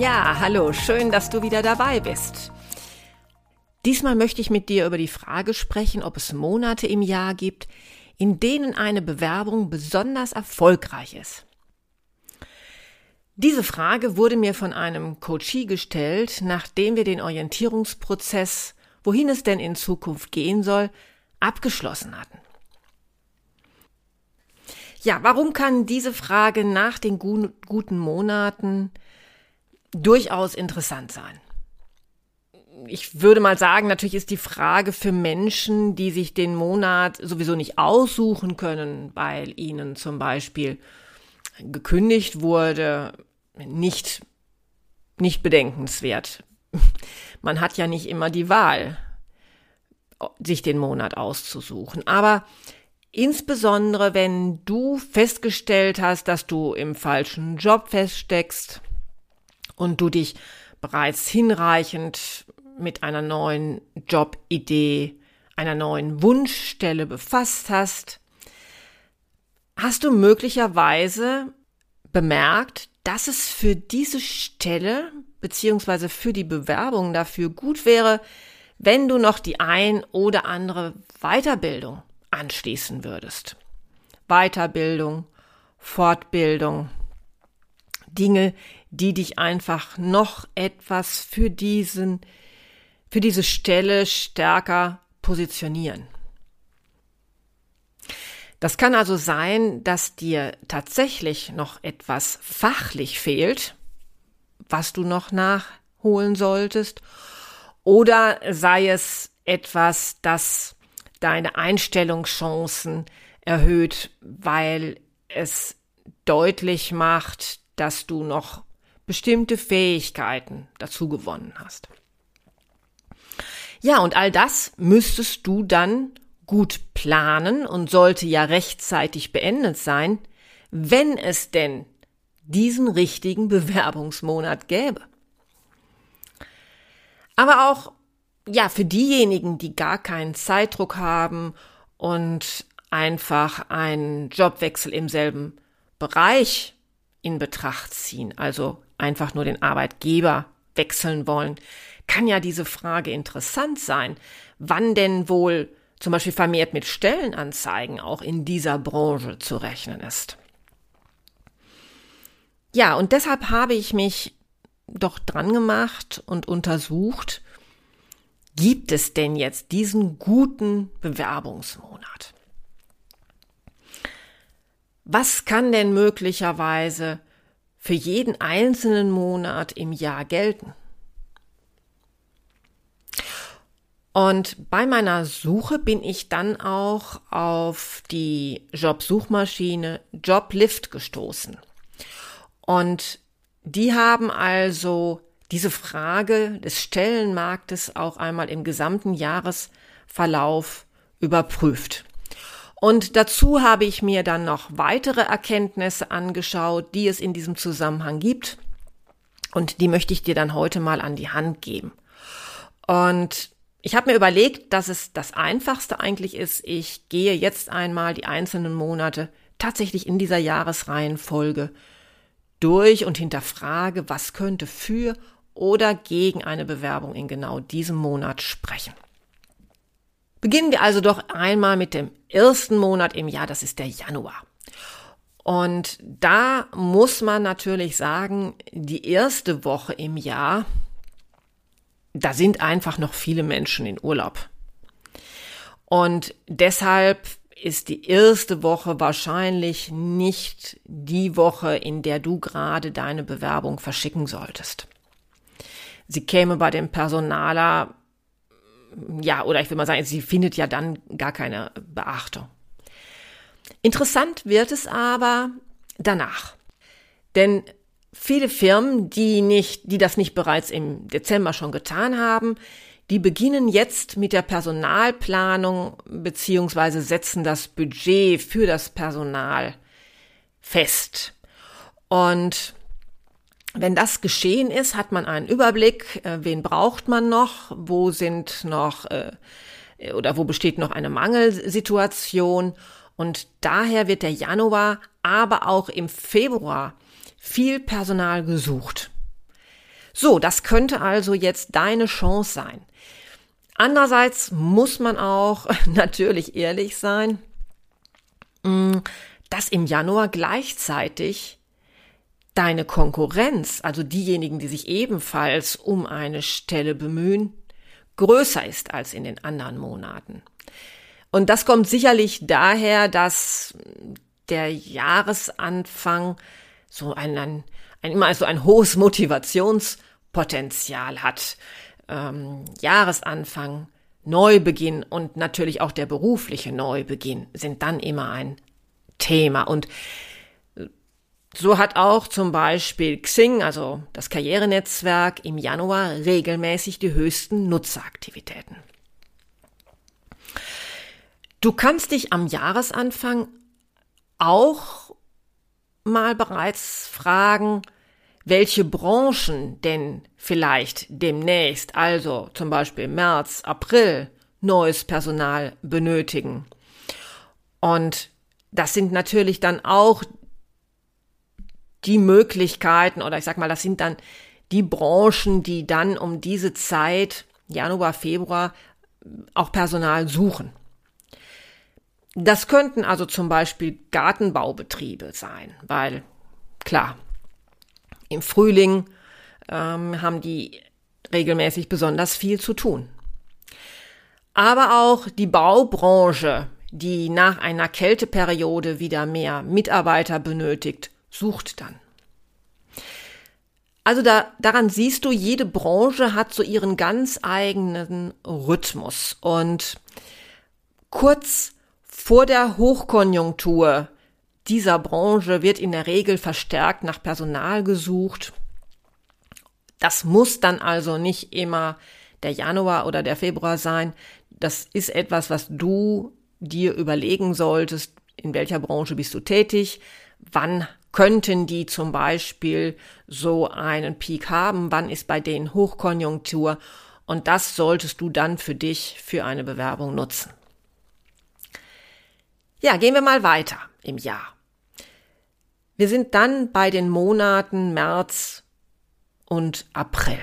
Ja, hallo, schön, dass du wieder dabei bist. Diesmal möchte ich mit dir über die Frage sprechen, ob es Monate im Jahr gibt, in denen eine Bewerbung besonders erfolgreich ist. Diese Frage wurde mir von einem Coachie gestellt, nachdem wir den Orientierungsprozess, wohin es denn in Zukunft gehen soll, abgeschlossen hatten. Ja, warum kann diese Frage nach den guten Monaten durchaus interessant sein. Ich würde mal sagen, natürlich ist die Frage für Menschen, die sich den Monat sowieso nicht aussuchen können, weil ihnen zum Beispiel gekündigt wurde, nicht, nicht bedenkenswert. Man hat ja nicht immer die Wahl, sich den Monat auszusuchen. Aber insbesondere, wenn du festgestellt hast, dass du im falschen Job feststeckst, und du dich bereits hinreichend mit einer neuen Jobidee, einer neuen Wunschstelle befasst hast, hast du möglicherweise bemerkt, dass es für diese Stelle beziehungsweise für die Bewerbung dafür gut wäre, wenn du noch die ein oder andere Weiterbildung anschließen würdest. Weiterbildung, Fortbildung, Dinge, die dich einfach noch etwas für diesen, für diese Stelle stärker positionieren. Das kann also sein, dass dir tatsächlich noch etwas fachlich fehlt, was du noch nachholen solltest, oder sei es etwas, das deine Einstellungschancen erhöht, weil es deutlich macht, dass du noch bestimmte Fähigkeiten dazu gewonnen hast. Ja, und all das müsstest du dann gut planen und sollte ja rechtzeitig beendet sein, wenn es denn diesen richtigen Bewerbungsmonat gäbe. Aber auch, ja, für diejenigen, die gar keinen Zeitdruck haben und einfach einen Jobwechsel im selben Bereich in Betracht ziehen, also einfach nur den Arbeitgeber wechseln wollen, kann ja diese Frage interessant sein, wann denn wohl zum Beispiel vermehrt mit Stellenanzeigen auch in dieser Branche zu rechnen ist. Ja, und deshalb habe ich mich doch dran gemacht und untersucht, gibt es denn jetzt diesen guten Bewerbungsmonat? Was kann denn möglicherweise für jeden einzelnen Monat im Jahr gelten. Und bei meiner Suche bin ich dann auch auf die Jobsuchmaschine Joblift gestoßen. Und die haben also diese Frage des Stellenmarktes auch einmal im gesamten Jahresverlauf überprüft. Und dazu habe ich mir dann noch weitere Erkenntnisse angeschaut, die es in diesem Zusammenhang gibt. Und die möchte ich dir dann heute mal an die Hand geben. Und ich habe mir überlegt, dass es das Einfachste eigentlich ist. Ich gehe jetzt einmal die einzelnen Monate tatsächlich in dieser Jahresreihenfolge durch und hinterfrage, was könnte für oder gegen eine Bewerbung in genau diesem Monat sprechen. Beginnen wir also doch einmal mit dem ersten Monat im Jahr, das ist der Januar. Und da muss man natürlich sagen, die erste Woche im Jahr, da sind einfach noch viele Menschen in Urlaub. Und deshalb ist die erste Woche wahrscheinlich nicht die Woche, in der du gerade deine Bewerbung verschicken solltest. Sie käme bei dem Personaler ja, oder ich will mal sagen, sie findet ja dann gar keine Beachtung. Interessant wird es aber danach. Denn viele Firmen, die nicht, die das nicht bereits im Dezember schon getan haben, die beginnen jetzt mit der Personalplanung beziehungsweise setzen das Budget für das Personal fest. Und wenn das geschehen ist, hat man einen Überblick, äh, wen braucht man noch, wo sind noch äh, oder wo besteht noch eine Mangelsituation. Und daher wird der Januar, aber auch im Februar viel Personal gesucht. So, das könnte also jetzt deine Chance sein. Andererseits muss man auch natürlich ehrlich sein, mm, dass im Januar gleichzeitig deine Konkurrenz, also diejenigen, die sich ebenfalls um eine Stelle bemühen, größer ist als in den anderen Monaten. Und das kommt sicherlich daher, dass der Jahresanfang so ein, ein, ein immer so ein hohes Motivationspotenzial hat. Ähm, Jahresanfang, Neubeginn und natürlich auch der berufliche Neubeginn sind dann immer ein Thema. Und so hat auch zum Beispiel Xing, also das Karrierenetzwerk, im Januar regelmäßig die höchsten Nutzeraktivitäten. Du kannst dich am Jahresanfang auch mal bereits fragen, welche Branchen denn vielleicht demnächst, also zum Beispiel März, April, neues Personal benötigen. Und das sind natürlich dann auch die Möglichkeiten oder ich sag mal, das sind dann die Branchen, die dann um diese Zeit, Januar, Februar, auch Personal suchen. Das könnten also zum Beispiel Gartenbaubetriebe sein, weil klar, im Frühling ähm, haben die regelmäßig besonders viel zu tun. Aber auch die Baubranche, die nach einer Kälteperiode wieder mehr Mitarbeiter benötigt, sucht dann. Also da, daran siehst du, jede Branche hat so ihren ganz eigenen Rhythmus. Und kurz vor der Hochkonjunktur dieser Branche wird in der Regel verstärkt nach Personal gesucht. Das muss dann also nicht immer der Januar oder der Februar sein. Das ist etwas, was du dir überlegen solltest, in welcher Branche bist du tätig, wann könnten die zum Beispiel so einen Peak haben, wann ist bei denen Hochkonjunktur und das solltest du dann für dich für eine Bewerbung nutzen. Ja, gehen wir mal weiter im Jahr. Wir sind dann bei den Monaten März und April.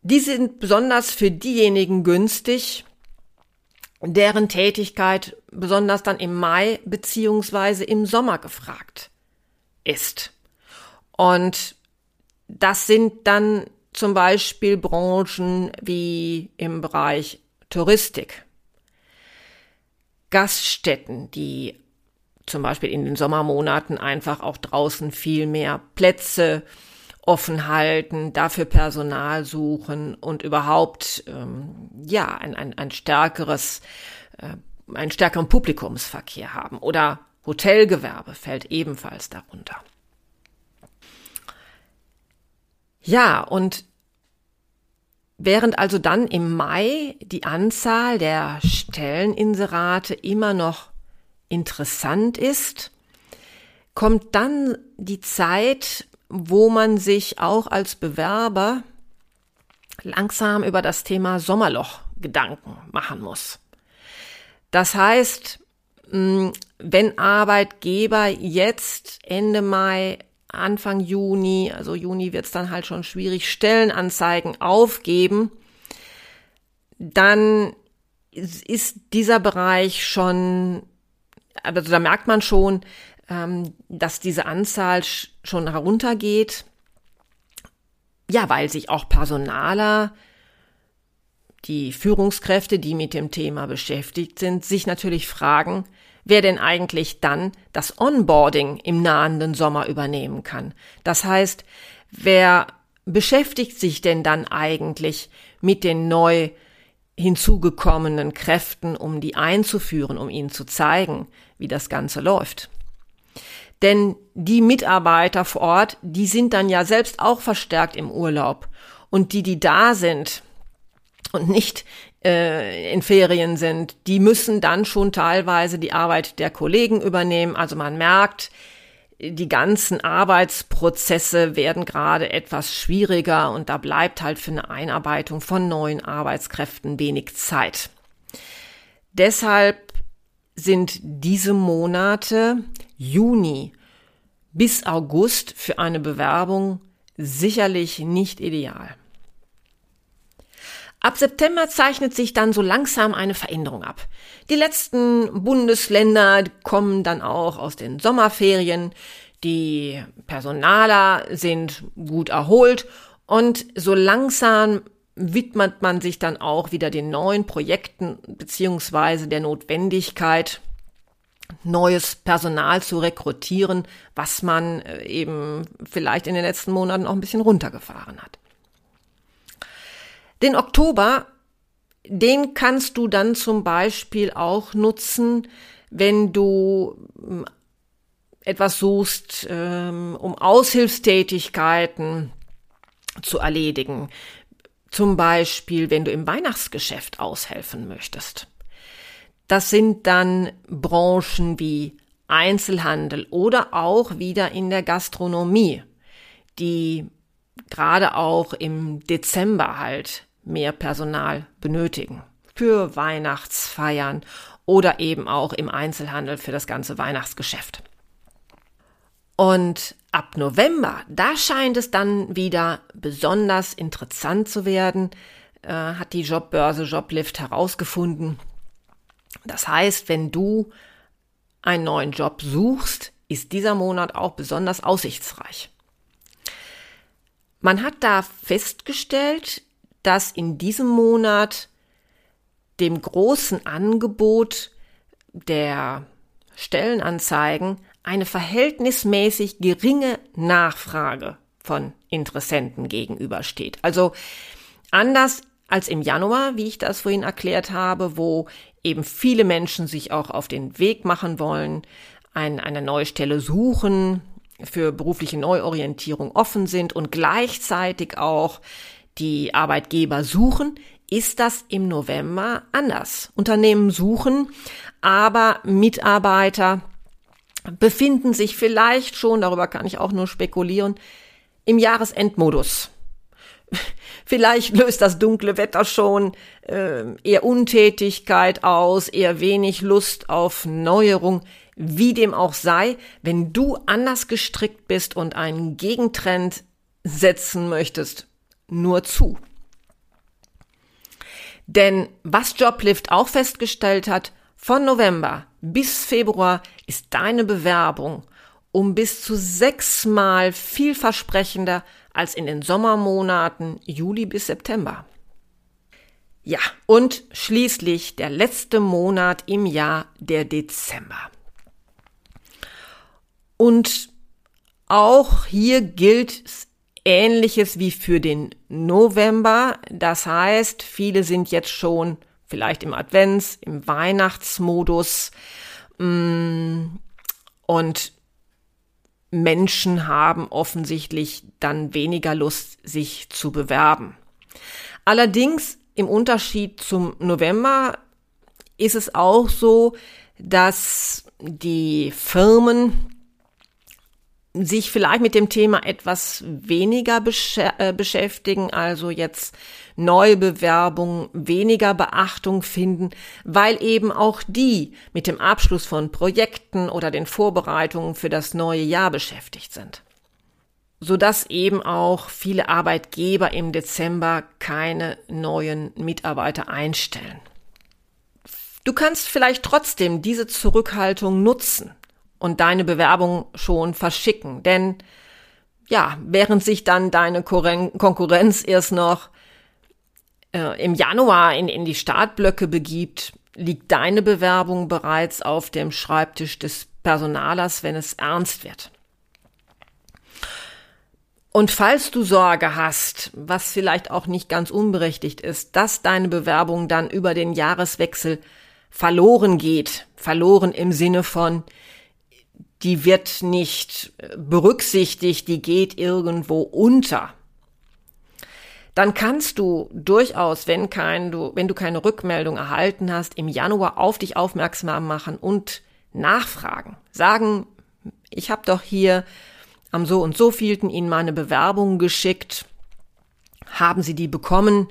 Die sind besonders für diejenigen günstig, deren Tätigkeit besonders dann im Mai beziehungsweise im Sommer gefragt ist. Und das sind dann zum Beispiel Branchen wie im Bereich Touristik, Gaststätten, die zum Beispiel in den Sommermonaten einfach auch draußen viel mehr Plätze offen halten, dafür Personal suchen und überhaupt ähm, ja ein, ein, ein stärkeres, äh, einen stärkeren Publikumsverkehr haben. Oder Hotelgewerbe fällt ebenfalls darunter. Ja, und während also dann im Mai die Anzahl der Stelleninserate immer noch interessant ist, kommt dann die Zeit, wo man sich auch als Bewerber langsam über das Thema Sommerloch Gedanken machen muss. Das heißt, mm, wenn Arbeitgeber jetzt Ende Mai, Anfang Juni, also Juni wird es dann halt schon schwierig, Stellenanzeigen aufgeben, dann ist dieser Bereich schon, also da merkt man schon, ähm, dass diese Anzahl schon heruntergeht. Ja, weil sich auch Personaler, die Führungskräfte, die mit dem Thema beschäftigt sind, sich natürlich fragen, wer denn eigentlich dann das Onboarding im nahenden Sommer übernehmen kann. Das heißt, wer beschäftigt sich denn dann eigentlich mit den neu hinzugekommenen Kräften, um die einzuführen, um ihnen zu zeigen, wie das Ganze läuft? Denn die Mitarbeiter vor Ort, die sind dann ja selbst auch verstärkt im Urlaub. Und die, die da sind und nicht äh, in Ferien sind, die müssen dann schon teilweise die Arbeit der Kollegen übernehmen. Also man merkt, die ganzen Arbeitsprozesse werden gerade etwas schwieriger und da bleibt halt für eine Einarbeitung von neuen Arbeitskräften wenig Zeit. Deshalb sind diese Monate Juni bis August für eine Bewerbung sicherlich nicht ideal. Ab September zeichnet sich dann so langsam eine Veränderung ab. Die letzten Bundesländer kommen dann auch aus den Sommerferien. Die Personaler sind gut erholt und so langsam widmet man sich dann auch wieder den neuen Projekten beziehungsweise der Notwendigkeit, neues Personal zu rekrutieren, was man äh, eben vielleicht in den letzten Monaten auch ein bisschen runtergefahren hat. Den Oktober, den kannst du dann zum Beispiel auch nutzen, wenn du hm, etwas suchst, ähm, um Aushilfstätigkeiten zu erledigen. Zum Beispiel, wenn du im Weihnachtsgeschäft aushelfen möchtest. Das sind dann Branchen wie Einzelhandel oder auch wieder in der Gastronomie, die gerade auch im Dezember halt mehr Personal benötigen. Für Weihnachtsfeiern oder eben auch im Einzelhandel für das ganze Weihnachtsgeschäft. Und ab November, da scheint es dann wieder besonders interessant zu werden, äh, hat die Jobbörse Joblift herausgefunden. Das heißt, wenn du einen neuen Job suchst, ist dieser Monat auch besonders aussichtsreich. Man hat da festgestellt, dass in diesem Monat dem großen Angebot der Stellenanzeigen eine verhältnismäßig geringe Nachfrage von Interessenten gegenübersteht. Also anders als im Januar, wie ich das vorhin erklärt habe, wo eben viele Menschen sich auch auf den Weg machen wollen, ein, eine neue Stelle suchen, für berufliche Neuorientierung offen sind und gleichzeitig auch die Arbeitgeber suchen, ist das im November anders. Unternehmen suchen, aber Mitarbeiter befinden sich vielleicht schon, darüber kann ich auch nur spekulieren, im Jahresendmodus. Vielleicht löst das dunkle Wetter schon äh, eher Untätigkeit aus, eher wenig Lust auf Neuerung. Wie dem auch sei, wenn du anders gestrickt bist und einen Gegentrend setzen möchtest, nur zu. Denn was Joblift auch festgestellt hat, von November bis Februar ist deine Bewerbung um bis zu sechsmal vielversprechender als in den Sommermonaten Juli bis September. Ja, und schließlich der letzte Monat im Jahr, der Dezember. Und auch hier gilt Ähnliches wie für den November. Das heißt, viele sind jetzt schon vielleicht im Advents, im Weihnachtsmodus mm, und Menschen haben offensichtlich dann weniger Lust, sich zu bewerben. Allerdings im Unterschied zum November ist es auch so, dass die Firmen sich vielleicht mit dem Thema etwas weniger besch äh, beschäftigen, also jetzt neue Bewerbungen weniger Beachtung finden, weil eben auch die mit dem Abschluss von Projekten oder den Vorbereitungen für das neue Jahr beschäftigt sind. Sodass eben auch viele Arbeitgeber im Dezember keine neuen Mitarbeiter einstellen. Du kannst vielleicht trotzdem diese Zurückhaltung nutzen und deine Bewerbung schon verschicken. Denn ja, während sich dann deine Konkurrenz erst noch äh, im Januar in, in die Startblöcke begibt, liegt deine Bewerbung bereits auf dem Schreibtisch des Personalers, wenn es ernst wird. Und falls du Sorge hast, was vielleicht auch nicht ganz unberechtigt ist, dass deine Bewerbung dann über den Jahreswechsel verloren geht, verloren im Sinne von, die wird nicht berücksichtigt, die geht irgendwo unter, dann kannst du durchaus, wenn kein, du, wenn du keine Rückmeldung erhalten hast, im Januar auf dich aufmerksam machen und nachfragen. Sagen, ich habe doch hier am so und so vielten Ihnen meine Bewerbung geschickt. Haben Sie die bekommen?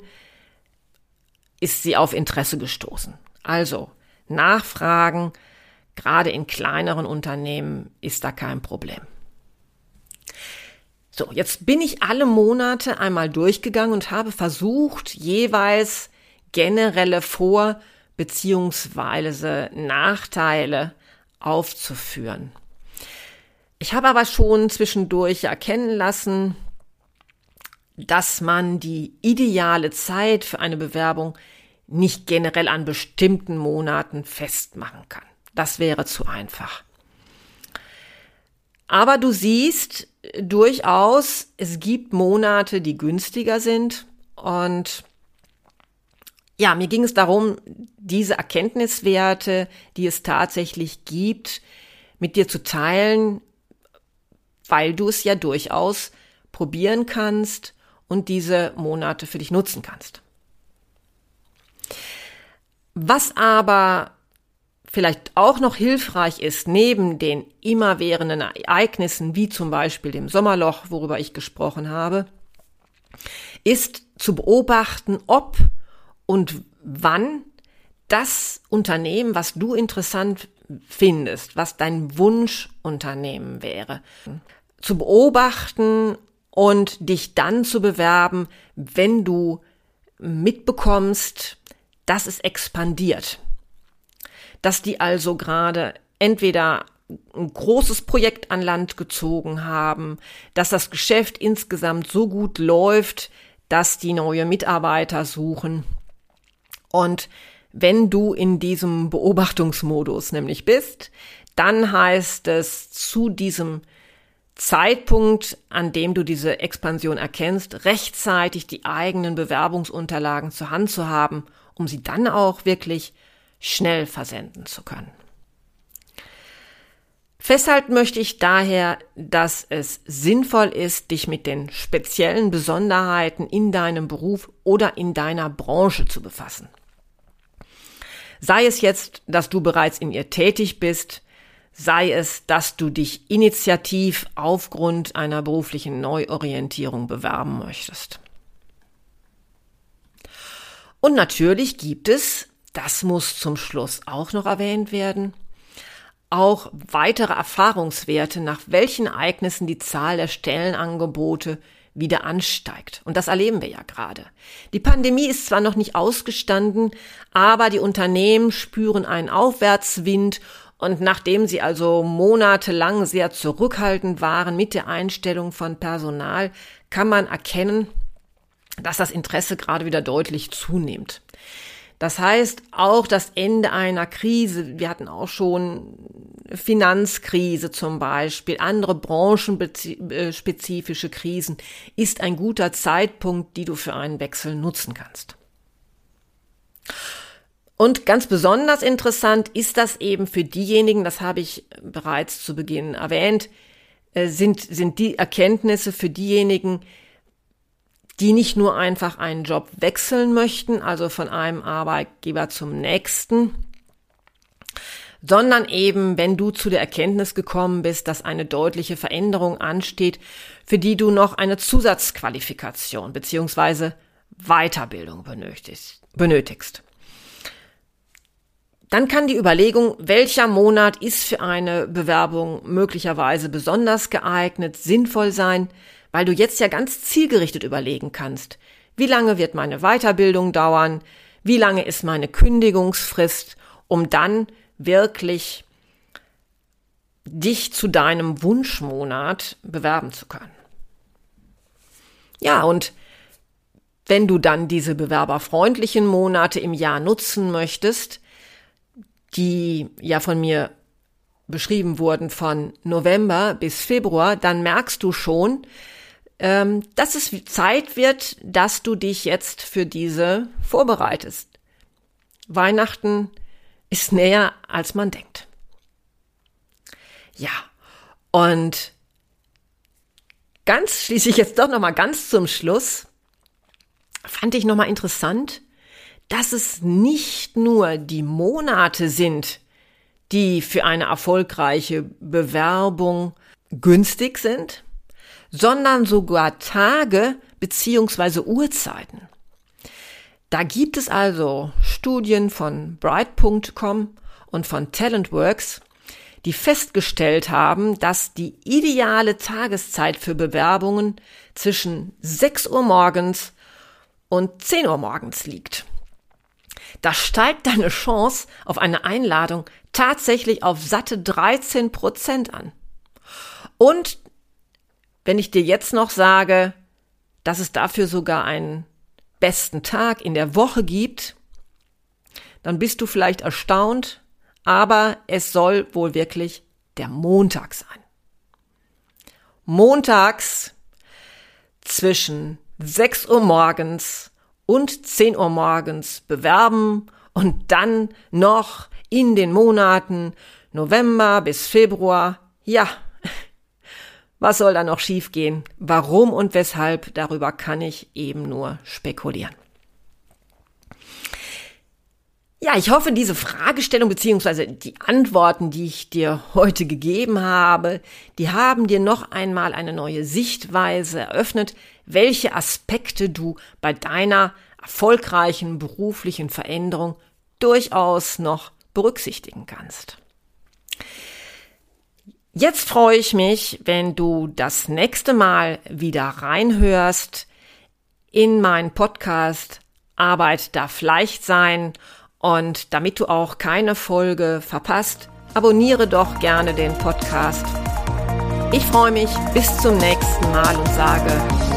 Ist sie auf Interesse gestoßen? Also, nachfragen, gerade in kleineren Unternehmen ist da kein Problem. So, jetzt bin ich alle Monate einmal durchgegangen und habe versucht, jeweils generelle Vor- beziehungsweise Nachteile aufzuführen. Ich habe aber schon zwischendurch erkennen lassen, dass man die ideale Zeit für eine Bewerbung nicht generell an bestimmten Monaten festmachen kann. Das wäre zu einfach. Aber du siehst durchaus, es gibt Monate, die günstiger sind. Und ja, mir ging es darum, diese Erkenntniswerte, die es tatsächlich gibt, mit dir zu teilen, weil du es ja durchaus probieren kannst und diese Monate für dich nutzen kannst. Was aber vielleicht auch noch hilfreich ist, neben den immerwährenden Ereignissen, wie zum Beispiel dem Sommerloch, worüber ich gesprochen habe, ist zu beobachten, ob und wann das Unternehmen, was du interessant findest, was dein Wunschunternehmen wäre, zu beobachten und dich dann zu bewerben, wenn du mitbekommst, dass es expandiert dass die also gerade entweder ein großes Projekt an Land gezogen haben, dass das Geschäft insgesamt so gut läuft, dass die neue Mitarbeiter suchen. Und wenn du in diesem Beobachtungsmodus nämlich bist, dann heißt es zu diesem Zeitpunkt, an dem du diese Expansion erkennst, rechtzeitig die eigenen Bewerbungsunterlagen zur Hand zu haben, um sie dann auch wirklich schnell versenden zu können. Festhalten möchte ich daher, dass es sinnvoll ist, dich mit den speziellen Besonderheiten in deinem Beruf oder in deiner Branche zu befassen. Sei es jetzt, dass du bereits in ihr tätig bist, sei es, dass du dich initiativ aufgrund einer beruflichen Neuorientierung bewerben möchtest. Und natürlich gibt es das muss zum Schluss auch noch erwähnt werden. Auch weitere Erfahrungswerte, nach welchen Ereignissen die Zahl der Stellenangebote wieder ansteigt. Und das erleben wir ja gerade. Die Pandemie ist zwar noch nicht ausgestanden, aber die Unternehmen spüren einen Aufwärtswind und nachdem sie also monatelang sehr zurückhaltend waren mit der Einstellung von Personal, kann man erkennen, dass das Interesse gerade wieder deutlich zunimmt. Das heißt, auch das Ende einer Krise, wir hatten auch schon Finanzkrise zum Beispiel, andere branchenspezifische Krisen, ist ein guter Zeitpunkt, die du für einen Wechsel nutzen kannst. Und ganz besonders interessant ist das eben für diejenigen, das habe ich bereits zu Beginn erwähnt, äh, sind, sind die Erkenntnisse für diejenigen, die nicht nur einfach einen Job wechseln möchten, also von einem Arbeitgeber zum nächsten, sondern eben, wenn du zu der Erkenntnis gekommen bist, dass eine deutliche Veränderung ansteht, für die du noch eine Zusatzqualifikation beziehungsweise Weiterbildung benötigst. Dann kann die Überlegung, welcher Monat ist für eine Bewerbung möglicherweise besonders geeignet, sinnvoll sein, weil du jetzt ja ganz zielgerichtet überlegen kannst, wie lange wird meine Weiterbildung dauern, wie lange ist meine Kündigungsfrist, um dann wirklich dich zu deinem Wunschmonat bewerben zu können. Ja, und wenn du dann diese bewerberfreundlichen Monate im Jahr nutzen möchtest, die ja von mir beschrieben wurden von November bis Februar, dann merkst du schon, ähm, dass es Zeit wird, dass du dich jetzt für diese vorbereitest. Weihnachten ist näher, als man denkt. Ja, und ganz schließlich jetzt doch noch mal ganz zum Schluss fand ich noch mal interessant, dass es nicht nur die Monate sind, die für eine erfolgreiche Bewerbung günstig sind, sondern sogar Tage beziehungsweise Uhrzeiten. Da gibt es also Studien von Bright.com und von Talentworks, die festgestellt haben, dass die ideale Tageszeit für Bewerbungen zwischen 6 Uhr morgens und 10 Uhr morgens liegt. Da steigt deine Chance auf eine Einladung tatsächlich auf satte 13 Prozent an. Und wenn ich dir jetzt noch sage, dass es dafür sogar einen besten Tag in der Woche gibt, dann bist du vielleicht erstaunt, aber es soll wohl wirklich der Montag sein. Montags zwischen 6 Uhr morgens und 10 Uhr morgens bewerben und dann noch in den Monaten November bis Februar, ja, was soll da noch schiefgehen? Warum und weshalb? Darüber kann ich eben nur spekulieren. Ja, ich hoffe, diese Fragestellung beziehungsweise die Antworten, die ich dir heute gegeben habe, die haben dir noch einmal eine neue Sichtweise eröffnet, welche Aspekte du bei deiner erfolgreichen beruflichen Veränderung durchaus noch berücksichtigen kannst. Jetzt freue ich mich, wenn du das nächste Mal wieder reinhörst in meinen Podcast Arbeit darf leicht sein und damit du auch keine Folge verpasst, abonniere doch gerne den Podcast. Ich freue mich bis zum nächsten Mal und sage